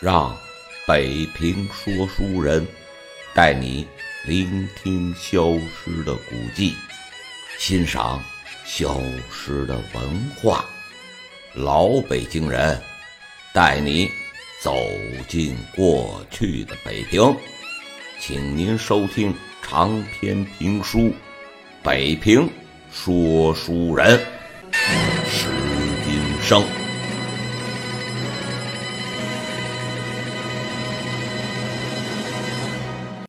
让北平说书人带你聆听消失的古迹欣赏消失的文化。老北京人带你走进过去的北平请您收听长篇评书北平说书人石金生。